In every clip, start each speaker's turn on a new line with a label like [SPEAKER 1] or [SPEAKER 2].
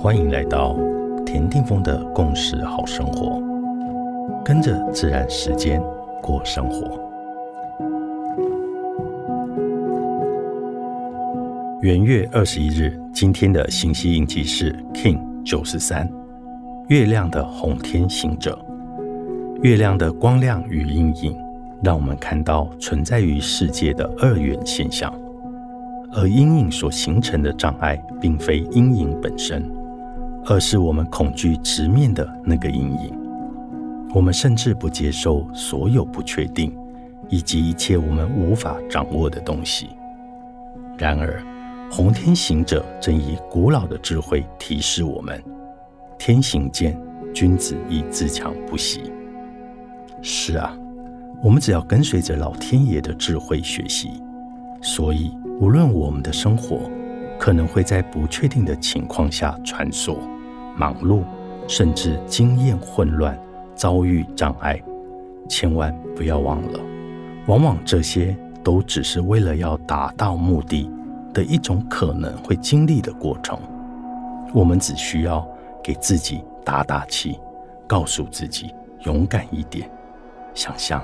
[SPEAKER 1] 欢迎来到田定峰的共识好生活，跟着自然时间过生活。元月二十一日，今天的信息印记是 King 九十三，月亮的红天行者。月亮的光亮与阴影，让我们看到存在于世界的二元现象，而阴影所形成的障碍，并非阴影本身。而是我们恐惧直面的那个阴影。我们甚至不接受所有不确定，以及一切我们无法掌握的东西。然而，红天行者正以古老的智慧提示我们：天行健，君子以自强不息。是啊，我们只要跟随着老天爷的智慧学习。所以，无论我们的生活可能会在不确定的情况下穿梭。忙碌，甚至经验混乱，遭遇障碍，千万不要忘了，往往这些都只是为了要达到目的的一种可能会经历的过程。我们只需要给自己打打气，告诉自己勇敢一点，想象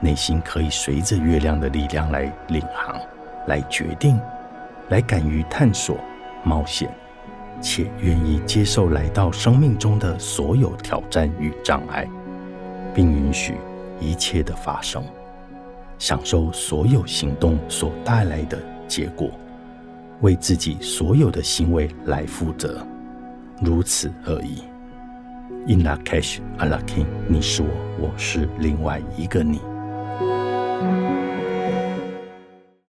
[SPEAKER 1] 内心可以随着月亮的力量来领航，来决定，来敢于探索、冒险。且愿意接受来到生命中的所有挑战与障碍，并允许一切的发生，享受所有行动所带来的结果，为自己所有的行为来负责，如此而已。In la cash, a la king，你是我，我是另外一个你。